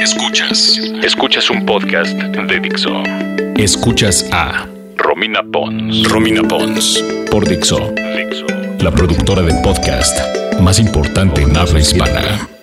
Escuchas. Escuchas un podcast de Dixo. Escuchas a Romina Pons. Romina Pons. Por Dixo. Dixo. La productora del podcast más importante en habla hispana.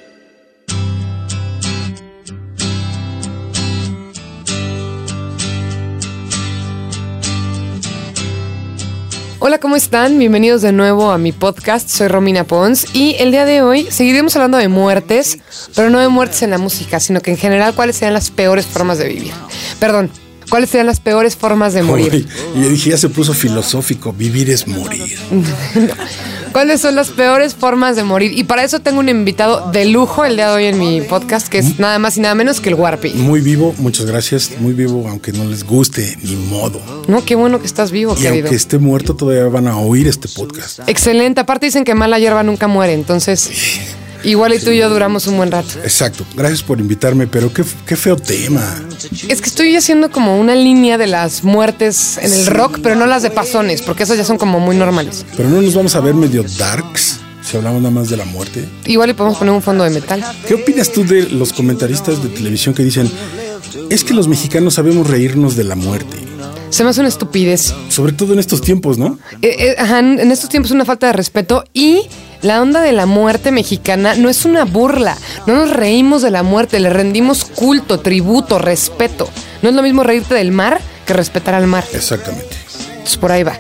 Hola, ¿cómo están? Bienvenidos de nuevo a mi podcast. Soy Romina Pons y el día de hoy seguiremos hablando de muertes, pero no de muertes en la música, sino que en general cuáles serían las peores formas de vivir. Perdón, cuáles serían las peores formas de morir. Uy, y dije, ya se puso filosófico, vivir es morir. ¿Cuáles son las peores formas de morir? Y para eso tengo un invitado de lujo el día de hoy en mi podcast, que es nada más y nada menos que el Warpi. Muy vivo, muchas gracias, muy vivo, aunque no les guste, ni modo. No, qué bueno que estás vivo, Y querido. aunque esté muerto, todavía van a oír este podcast. Excelente. Aparte dicen que mala hierba nunca muere, entonces igual y tú y yo duramos un buen rato. Exacto, gracias por invitarme, pero qué, qué feo tema. Es que estoy haciendo como una línea de las muertes en el rock, pero no las de pasones, porque esas ya son como muy normales. Pero no nos vamos a ver medio darks si hablamos nada más de la muerte. Igual y podemos poner un fondo de metal. ¿Qué opinas tú de los comentaristas de televisión que dicen, es que los mexicanos sabemos reírnos de la muerte? Se me hace una estupidez. Sobre todo en estos tiempos, ¿no? Eh, eh, ajá, en estos tiempos es una falta de respeto y la onda de la muerte mexicana no es una burla. No nos reímos de la muerte, le rendimos culto, tributo, respeto. No es lo mismo reírte del mar que respetar al mar. Exactamente. Entonces por ahí va.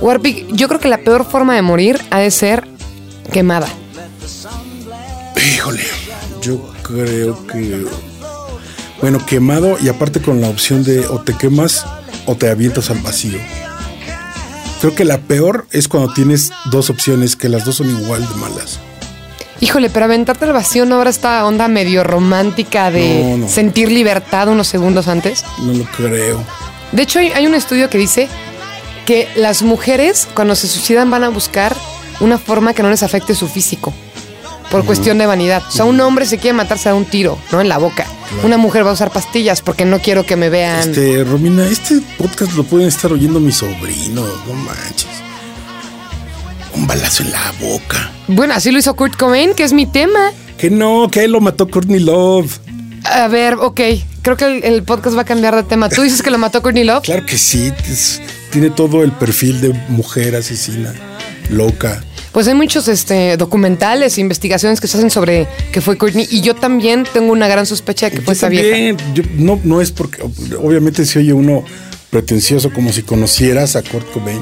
Warpic, yo creo que la peor forma de morir ha de ser quemada. Híjole, yo creo que. Bueno, quemado y aparte con la opción de o te quemas o te avientas al vacío. Creo que la peor es cuando tienes dos opciones, que las dos son igual de malas. Híjole, pero aventarte al vacío no habrá esta onda medio romántica de No, no. sentir libertad unos segundos antes. No lo creo. De hecho, hay, hay un estudio que dice que las mujeres cuando se suicidan van a buscar una forma que no les afecte su físico. Por cuestión de vanidad. O sea, un hombre se quiere matarse a un tiro, ¿no? En la boca. Una mujer va a usar pastillas porque no quiero que me vean. Este, Romina, este podcast lo pueden estar oyendo mis sobrinos, no manches. Un balazo en la boca. Bueno, así lo hizo Kurt Cobain, que es mi tema. Que no, que lo mató Courtney Love. A ver, ok. Creo que el, el podcast va a cambiar de tema. ¿Tú dices que lo mató Courtney Love? Claro que sí, es- tiene todo el perfil de mujer asesina, loca. Pues hay muchos este, documentales e investigaciones que se hacen sobre que fue Courtney. Y yo también tengo una gran sospecha de que fue Yo esa vieja. también, yo- no, no es porque, obviamente se oye uno pretencioso como si conocieras a Kurt Cobain,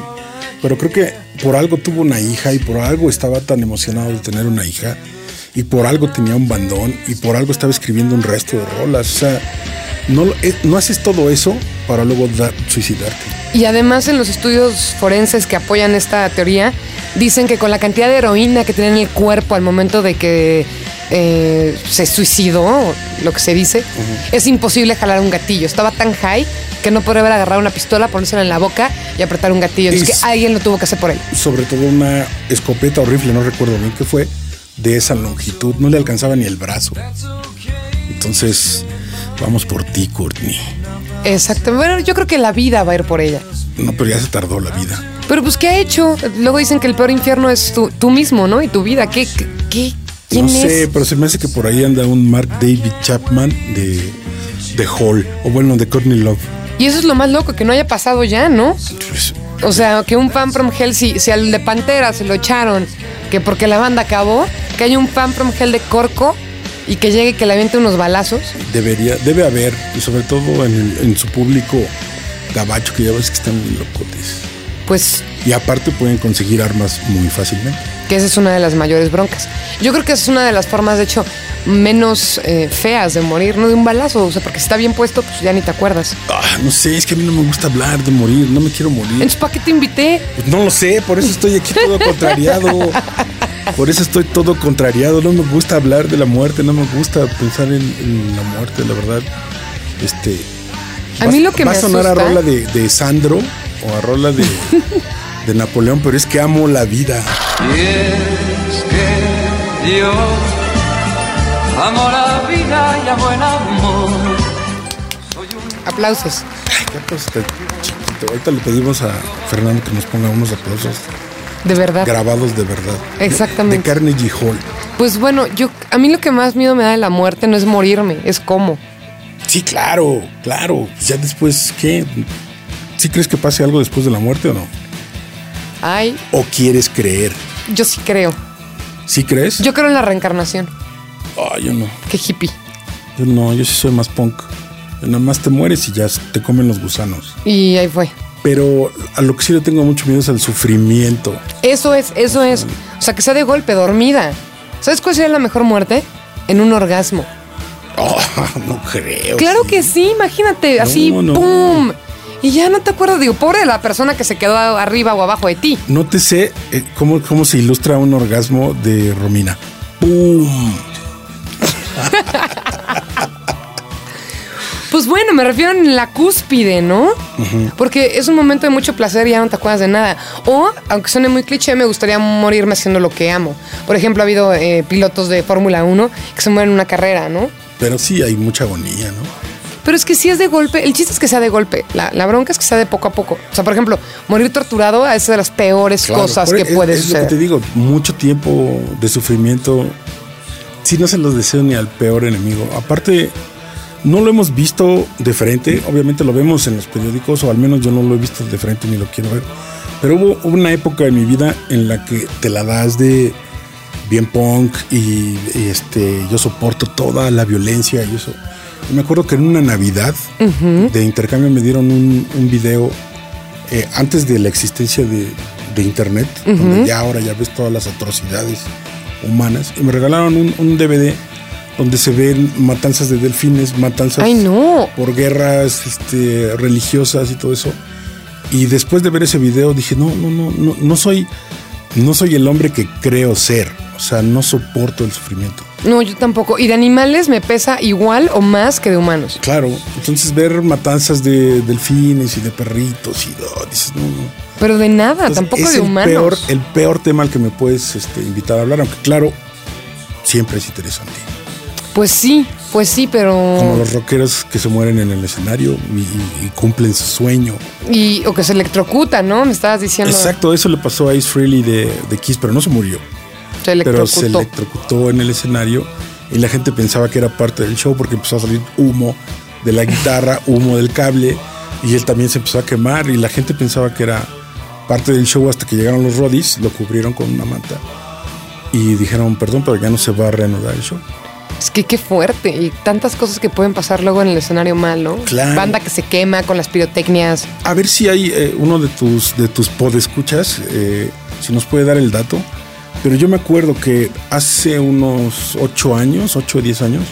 pero creo que por algo tuvo una hija y por algo estaba tan emocionado de tener una hija y por algo tenía un bandón y por algo estaba escribiendo un resto de rolas. O sea, no, eh, no haces todo eso para luego dar- suicidarte. Y además en los estudios forenses que apoyan esta teoría, dicen que con la cantidad de heroína que tiene en el cuerpo al momento de que eh, se suicidó, lo que se dice, es imposible jalar un gatillo. Estaba tan high que no podría haber agarrado una pistola, ponérsela en la boca y apretar un gatillo. Es que alguien lo tuvo que hacer por él. Sobre todo una escopeta o rifle, no recuerdo bien qué fue, de esa longitud, no le alcanzaba ni el brazo. Entonces, vamos por ti, Courtney. Exacto. Bueno, yo creo que la vida va a ir por ella. No, pero ya se tardó la vida. Pero pues, ¿qué ha hecho? Luego dicen que el peor infierno es tú, tú mismo, ¿no? Y tu vida. ¿Qué? qué, ¿Quién no sé, es? pero se me hace que por ahí anda un Mark David Chapman de, de Hall, o bueno, de Courtney Love. Y eso es lo más loco, que no haya pasado ya, ¿no? Pues, O sea, que un fan from hell, si, si al de Pantera se lo echaron, que porque la banda acabó, que haya un fan from hell de Corco y que llegue y que le aviente unos balazos. debería, debe haber, y sobre todo en, en su público gabacho, que ya ves que están bien locotes. Pues Y aparte pueden conseguir armas muy fácilmente. que esa es una de las mayores broncas. Yo creo que esa es una de las formas, de hecho, menos eh, feas de morir, no de un balazo. O sea, porque si está bien puesto, pues ya ni te acuerdas. Ah, no sé, es que a mí no me gusta hablar de morir, no me quiero morir. Entonces, ¿para qué te invité? Pues no lo sé, por eso estoy aquí todo contrariado. Por eso estoy todo contrariado. No me gusta hablar de la muerte, no me gusta pensar en, en la muerte, la verdad. Este. A va- mí lo que va me a sonar asusta- a rola de, de Sandro o a rola de, de Napoleón, pero es que amo la vida. Y es que yo amo la vida y amo el amor. Aplausos. Ay, qué aplauso tan chiquito. Ahorita le pedimos a Fernando que nos ponga unos aplausos De verdad. grabados de verdad. Exactamente. De Carnegie Hall. Pues bueno, yo a mí lo que más miedo me da de la muerte no es morirme, es cómo. Sí, claro, claro. Ya después, ¿qué? ¿Sí crees que pase algo después de la muerte o no? Ay, ¿O quieres creer? yo sí creo. ¿Sí crees? Yo creo en la reencarnación. Ah, yo no. Qué hippie. Yo no, yo sí soy más punk. Nada más te mueres y ya te comen los gusanos. Y ahí fue. Pero a lo que sí le tengo mucho miedo es al sufrimiento. Eso es, eso es. O sea, que sea de golpe, dormida. ¿Sabes cuál sería la mejor muerte? En un orgasmo. Oh, no creo. Claro que sí, imagínate, así, no. ¡pum! Y ya no te acuerdas, digo, pobre de la persona que se quedó arriba o abajo de ti. No te sé eh, cómo, cómo se ilustra un orgasmo de Romina. ¡Pum! Bueno, me refiero en la cúspide, ¿no? Porque es un momento de mucho placer y ya no te acuerdas de nada. O, aunque suene muy cliché, me gustaría morirme haciendo lo que amo. Por ejemplo, ha habido eh, pilotos de Fórmula 1 que se mueren en una carrera, ¿no? Pero sí hay mucha agonía, ¿no? Pero es que si es de golpe, el chiste es que sea de golpe. La, la bronca es que sea de poco a poco. O sea, por ejemplo, morir torturado es de las peores Claro, cosas que es- puede es suceder. lo que te digo, mucho tiempo de sufrimiento. Sí, no se los deseo ni al peor enemigo. Aparte, no lo hemos visto de frente. Obviamente lo vemos en los periódicos, o al menos yo no lo he visto de frente ni lo quiero ver. Pero hubo una época en mi vida en la que te la das de bien punk y, y, este yo soporto toda la violencia y eso. Y me acuerdo que en una Navidad de intercambio me dieron un, un video eh, antes de la existencia de, de internet, donde ya ahora ya ves todas las atrocidades humanas, y me regalaron un, un DVD donde se ven matanzas de delfines, matanzas Ay, no. por guerras este, religiosas y todo eso. Y después de ver ese video dije, no, no, no, no, no soy, no soy el hombre que creo ser. O sea, no soporto el sufrimiento. No, yo tampoco. Y de animales me pesa igual o más que de humanos. Claro, entonces ver matanzas de delfines y de perritos y no, dices, no, no. Pero de nada, Entonces, tampoco es de el humanos. Peor, el peor tema al que me puedes este, invitar a hablar, aunque claro, siempre es interesante. Pues sí, pues sí, pero. Como los rockeros que se mueren en el escenario y, cumplen su sueño. Y, o que se electrocuta, ¿no? Me estabas diciendo. Exacto, eso le pasó a Ace Frehley de, de Kiss, pero no se murió. Se Pero se electrocutó. electrocutó en el escenario y la gente pensaba que era parte del show porque empezó a salir humo de la guitarra, humo del cable y él también se empezó a quemar y la gente pensaba que era parte del show hasta que llegaron los rodis, lo cubrieron con una manta y dijeron, perdón, pero ya no se va a reanudar el show. Es que qué fuerte. Y tantas cosas que pueden pasar luego en el escenario mal, ¿no? Claro. Banda que se quema con las pirotecnias. A ver si hay eh, uno de tus, de tus podescuchas, eh, si nos puede dar el dato. Pero yo me acuerdo que hace unos ocho años, ocho o diez años,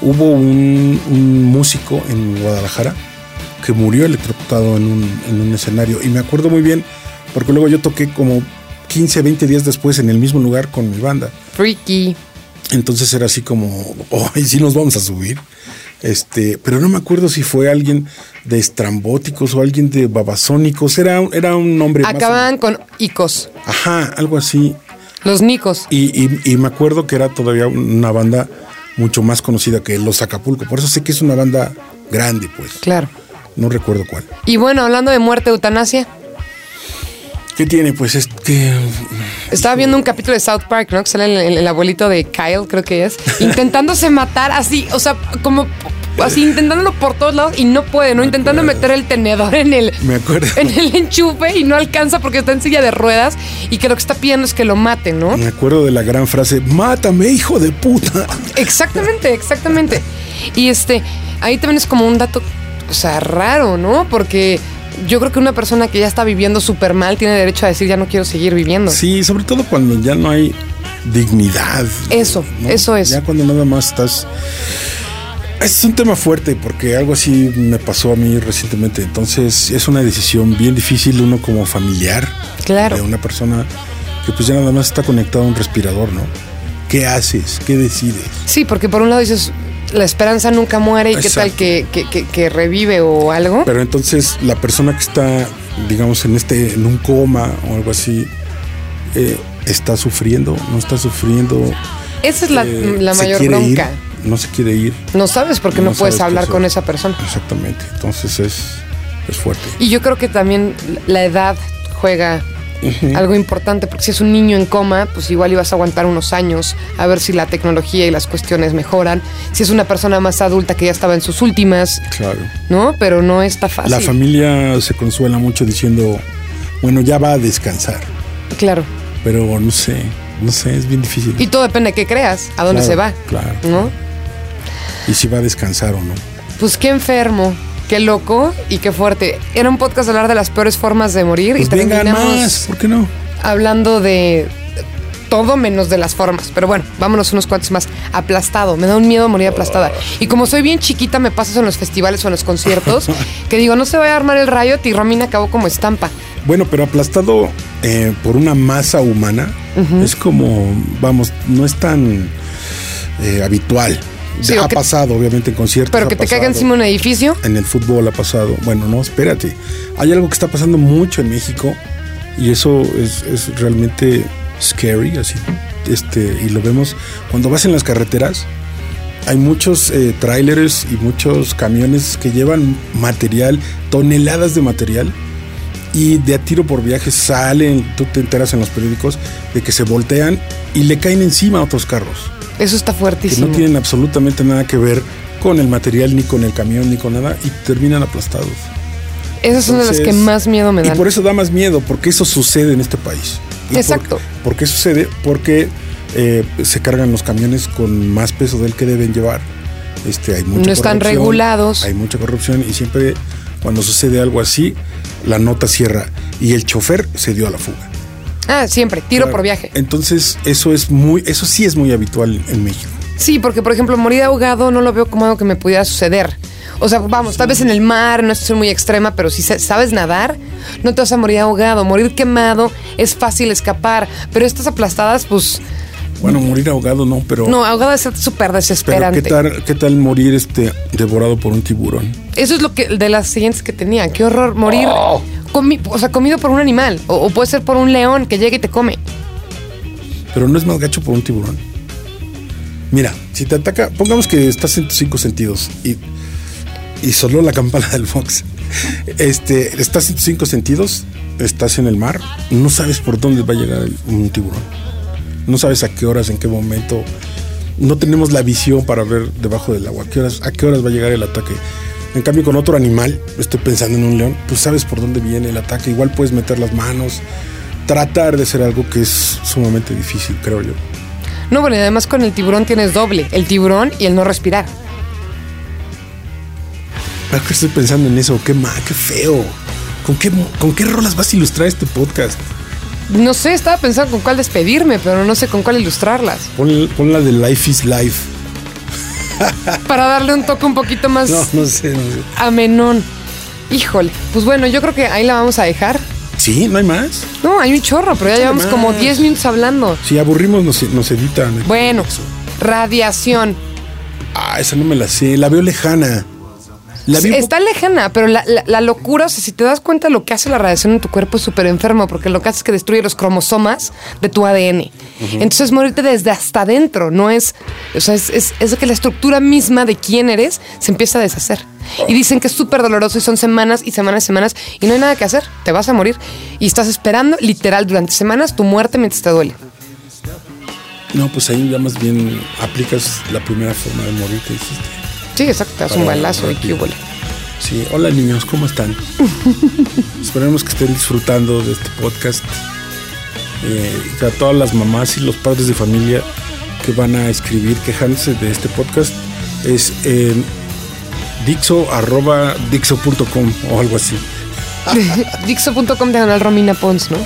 hubo un, un músico en Guadalajara que murió electrocutado en un, en un escenario. Y me acuerdo muy bien, porque luego yo toqué como 15, 20 días después en el mismo lugar con mi banda. Freaky. Entonces era así como, oh, y sí nos vamos a subir. Este, pero no me acuerdo si fue alguien de estrambóticos o alguien de babasónicos. Era, un- era un nombre más- Acaban con icos. Ajá, algo así. Los nicos. Y, y- y me acuerdo que era todavía una banda mucho más conocida que Los Acapulco. Por eso sé que es una banda grande, pues. Claro. No recuerdo cuál. Y bueno, hablando de muerte, eutanasia. ¿Qué tiene? Pues es que. Estaba viendo un capítulo de South Park, ¿no? Que sale el, el- el abuelito de Kyle, creo que es, intentándose matar así, o sea, como así intentándolo por todos lados y no puede, ¿no? Intentando meter el tenedor en el, Me acuerdo. en el enchufe y no alcanza porque está en silla de ruedas y que lo que está pidiendo es que lo maten, ¿no? Me acuerdo de la gran frase: Mátame, hijo de puta. Exactamente, exactamente. Y este, ahí también es como un dato, o sea, raro, ¿no? Porque yo creo que una persona que ya está viviendo súper mal tiene derecho a decir ya no quiero seguir viviendo. Sí, sobre todo cuando ya no hay dignidad. Eso, eso es. Ya cuando nada más estás. Es un tema fuerte porque algo así me pasó a mí recientemente. Entonces es una decisión bien difícil uno como familiar Claro. de una persona que pues ya nada más está conectado a un respirador, ¿no? ¿Qué haces? ¿Qué decides? Sí, porque por un lado dices, la esperanza nunca muere y qué tal que, que- que- que revive o algo. Pero entonces la persona que está, digamos, en este, en un coma o algo así, eh, está sufriendo, no está sufriendo. Esa es la, eh, la mayor bronca. Ir, no se quiere ir. No sabes porque no, No puedes hablar con esa persona. Exactamente. Entonces es, es fuerte. Y yo creo que también la edad juega algo importante, porque si es un niño en coma, pues igual ibas a aguantar unos años a ver si la tecnología y las cuestiones mejoran. Si es una persona más adulta que ya estaba en sus últimas, Claro. ¿no? Pero no está fácil. La familia se consuela mucho diciendo, bueno, ya va a descansar. Claro. Pero no sé, no sé, es bien difícil. Y todo depende de qué creas, a dónde Claro, se va. claro. ¿No? Y si va a descansar o no. Pues qué enfermo, qué loco y qué fuerte. Era un podcast de hablar de las peores formas de morir Pues y vengan terminamos más, ¿por qué no? hablando de todo menos de las formas. Pero bueno, vámonos unos cuantos más. Aplastado, me da un miedo morir aplastada. Y como soy bien chiquita, me pasa eso en los festivales o en los conciertos, que digo, no se vaya a armar el riot y Romina acabó como estampa. Bueno, pero aplastado eh, por una masa humana es como, vamos, no es tan eh, habitual. Sí, ha que- pasado, obviamente, en conciertos. Pero que te caiga pasado. encima un edificio. En el fútbol ha pasado. Bueno, no, espérate. Hay algo que está pasando mucho en México y eso es, es realmente scary, así. Este, y lo vemos cuando vas en las carreteras. Hay muchos eh, trailers y muchos camiones que llevan material, toneladas de material, y de a tiro por viaje salen, tú te enteras en los periódicos, de que se voltean y le caen encima a otros carros Eso está que fuertísimo. no tienen absolutamente nada que ver con el material, ni con el camión, ni con nada, y terminan aplastados. Esas son de las que más miedo me Y dan. por eso da más miedo, porque eso sucede en este país. ¿Y por- Exacto. ¿Por, qué sucede? Porque eh, se cargan los camiones con más peso del que deben llevar. Este, hay mucha No están regulados. Hay mucha corrupción y siempre cuando sucede algo así, la nota cierra y el chofer se dio a la fuga. Ah, siempre, tiro Claro. por viaje. Entonces, eso es muy, eso sí es muy habitual en México. Sí, porque por ejemplo, morir ahogado no lo veo como algo que me pudiera suceder. O sea, vamos, tal vez en el mar, no es muy extrema, pero si sa- sabes nadar, no te vas a morir ahogado. Morir quemado es fácil escapar, pero estas aplastadas, pues, Bueno, morir ahogado no, pero no, ahogada es súper Pero desesperante. ¿qué tal, qué tal morir este devorado por un tiburón? Eso es lo que de las siguientes que tenía. Qué horror morir, Oh. O sea, comido por un animal, o, puede ser por un león que llegue y te come. Pero no es más gacho por un tiburón. Mira, si te ataca, pongamos que estás en tus cinco sentidos y, y solo la campana del Fox. Este, estás en tus cinco sentidos, estás en el mar, no sabes por dónde va a llegar un tiburón. No sabes a qué horas, en qué momento. No tenemos la visión para ver debajo del agua. ¿A qué horas, a qué horas va a llegar el ataque? En cambio, con otro animal, estoy pensando en un león, pues sabes por dónde viene el ataque. Igual puedes meter las manos, tratar de hacer algo que es sumamente difícil, creo yo. No, bueno, y además con el tiburón tienes doble, el tiburón y el no respirar. Ahora que estoy pensando en eso, qué mal, qué feo. ¿Con qué, ¿Con qué rolas vas a ilustrar este podcast? No sé, estaba pensando con cuál despedirme, pero no sé con cuál ilustrarlas. Pon, pon la de Life is Life. Para darle un toque un poquito más No, no sé, no sé. amenón. Híjole, pues bueno, yo creo que ahí la vamos a dejar. ¿Sí? ¿No hay más? No, hay un chorro, pero ya llevamos como más. 10 minutos hablando. Si aburrimos, nos, nos editan. Bueno, radiación. Ah, esa no me la sé. La veo lejana. La Está lejana, pero la, la- la locura, o sea, si te das cuenta lo que hace la radiación en tu cuerpo es súper enfermo, porque lo que hace es que destruye los cromosomas de tu ADN. Entonces morirte desde hasta adentro, no es, o sea, es, es, es que la estructura misma de quién eres se empieza a deshacer. Y dicen que es súper doloroso y son semanas y semanas y semanas y no hay nada que hacer, te vas a morir. Y estás esperando literal durante semanas tu muerte mientras te duele. No, pues ahí ya más bien aplicas la primera forma de morir que dijiste. Sí, exacto, te das un balazo y qué. Sí, hola niños, ¿cómo están? Esperemos que estén disfrutando de este podcast. Eh, y a todas las mamás y los padres de familia que van a escribir quejándose de este podcast es en dixo arroba dixo.com o algo así. Dixo.com diagonal Romina Pons, ¿no?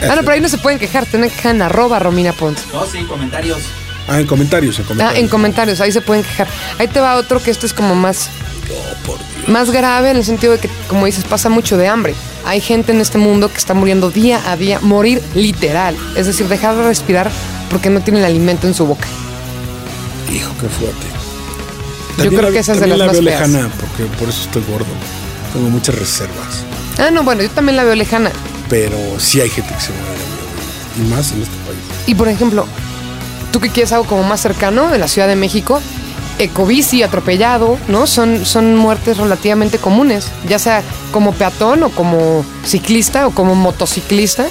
Ah, no, pero ahí no se pueden quejar, tienen que quejar en arroba Romina Pons. No, sí, comentarios. Ah, en comentarios, en Ah, comentarios. en comentarios, ahí se pueden quejar. Ahí te va otro que este es como más, más grave en el sentido de que, como dices, pasa mucho de hambre. Hay gente en este mundo que está muriendo día a día, morir literal. Es decir, dejar de respirar porque no tienen alimento en su boca. Hijo, qué fuerte. Yo creo la- que esa es de las la más veo feas. lejana porque por eso estoy gordo. Tengo muchas reservas. Ah, no, bueno, yo también la veo lejana. Pero sí hay gente que se muere. Y más en este país. Y por ejemplo, tú que quieres algo como más cercano de la Ciudad de México, ecobici, atropellado, ¿no? Son, son muertes relativamente comunes, ya sea como peatón o como ciclista o como motociclista.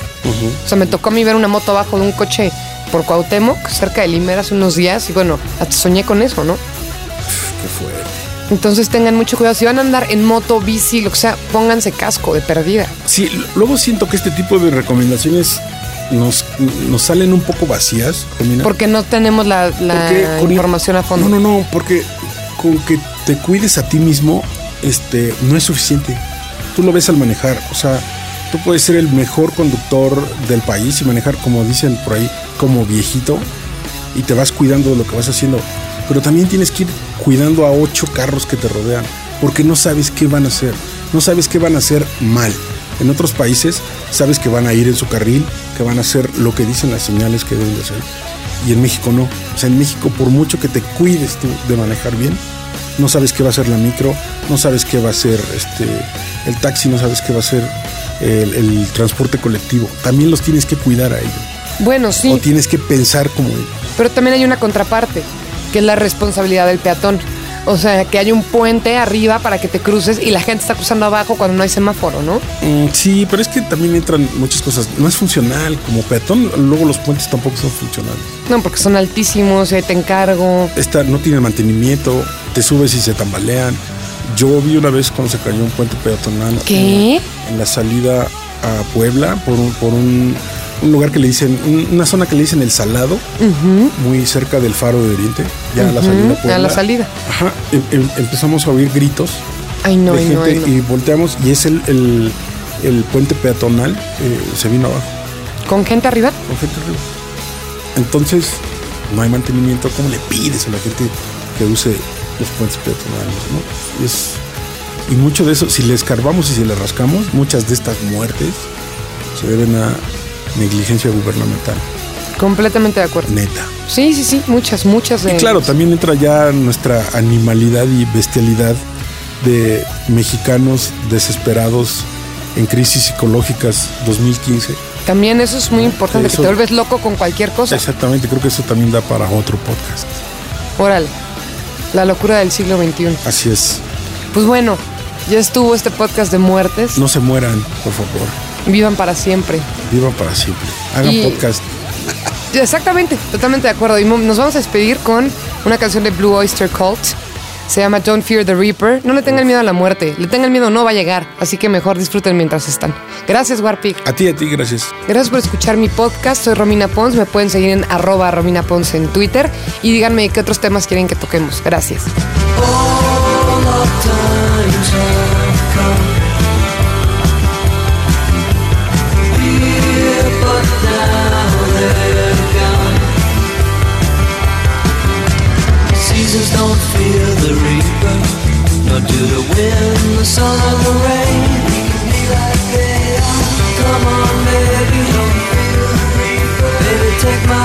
O sea, me tocó a mí ver una moto abajo de un coche por Cuauhtémoc, cerca de Limer, hace unos días. Y bueno, hasta soñé con eso, ¿no? Qué fuerte. Entonces tengan mucho cuidado. Si van a andar en moto, bici, lo que sea, pónganse casco de perdida. Sí, luego siento que este tipo de recomendaciones nos, nos salen un poco vacías. Porque no tenemos la, la Porque con- información a fondo. No, no, no, porque con que te cuides a ti mismo, este, no es suficiente. Tú lo ves al manejar, o sea, tú puedes ser el mejor conductor del país y manejar, como dicen por ahí, como viejito, y te vas cuidando de lo que vas haciendo. Pero también tienes que ir cuidando a ocho carros que te rodean, porque no sabes qué van a hacer, no sabes qué van a hacer mal. En otros países sabes que van a ir en su carril, que van a hacer lo que dicen las señales que deben de hacer. Y en México no. O sea, en México por mucho que te cuides tú de manejar bien, no sabes qué va a ser la micro, no sabes qué va a ser este el taxi, no sabes qué va a ser el, el transporte colectivo. También los tienes que cuidar a ellos. Bueno, sí. O tienes que pensar como ellos. Pero también hay una contraparte, que es la responsabilidad del peatón. O sea, que hay un puente arriba para que te cruces y la gente está cruzando abajo cuando no hay semáforo, ¿no? Mm, sí, pero es que también entran muchas cosas. No es funcional como peatón. Luego los puentes tampoco son funcionales. No, porque son altísimos, y te encargo. Esta no tiene mantenimiento, te subes y se tambalean. Yo vi una vez cuando se cayó un puente peatonal. ¿Qué? En, en la salida a Puebla por un, por un, un lugar que le dicen, un- una zona que le dicen el Salado, muy cerca del Faro de Oriente, ya a la salida. Puebla. a la salida. Ajá, em- em- empezamos a oír gritos Ay, no, de ay, no, gente ay, no. y volteamos y es el, el, el puente peatonal, eh, se vino abajo ¿Con gente arriba? con gente arriba. Entonces, no hay mantenimiento. ¿Cómo le pides a la gente que use los puentes peatonales? ¿no? Y, es, y mucho de eso, si le escarbamos y si le rascamos, muchas de estas muertes se deben a negligencia gubernamental, Completamente de acuerdo. neta. Sí, sí, sí, muchas, muchas de Y claro, también entra ya nuestra animalidad y bestialidad de mexicanos desesperados en crisis psicológicas 2015. También eso es muy importante, Eso- que te vuelves loco con cualquier cosa. Exactamente, creo que eso también da para otro podcast. Órale, la locura del siglo XXI. Así es. Pues bueno, ya estuvo este podcast de muertes. No se mueran, por favor. Vivan para siempre. Vivan para siempre. Hagan Y- podcast. Exactamente, totalmente de acuerdo. Y nos vamos a despedir con una canción de Blue Oyster Cult. Se llama Don't Fear the Reaper. No le tengan miedo a la muerte. Le tengan miedo, no va a llegar. Así que mejor disfruten mientras están. Gracias, Warpic. A ti, a ti, gracias. Gracias por escuchar mi podcast. Soy Romina Pons. Me pueden seguir en arroba Romina Pons en Twitter. Y díganme qué otros temas quieren que toquemos. Gracias. Do the sun, or the rain. Be like. Come on, baby, feel. Baby, take my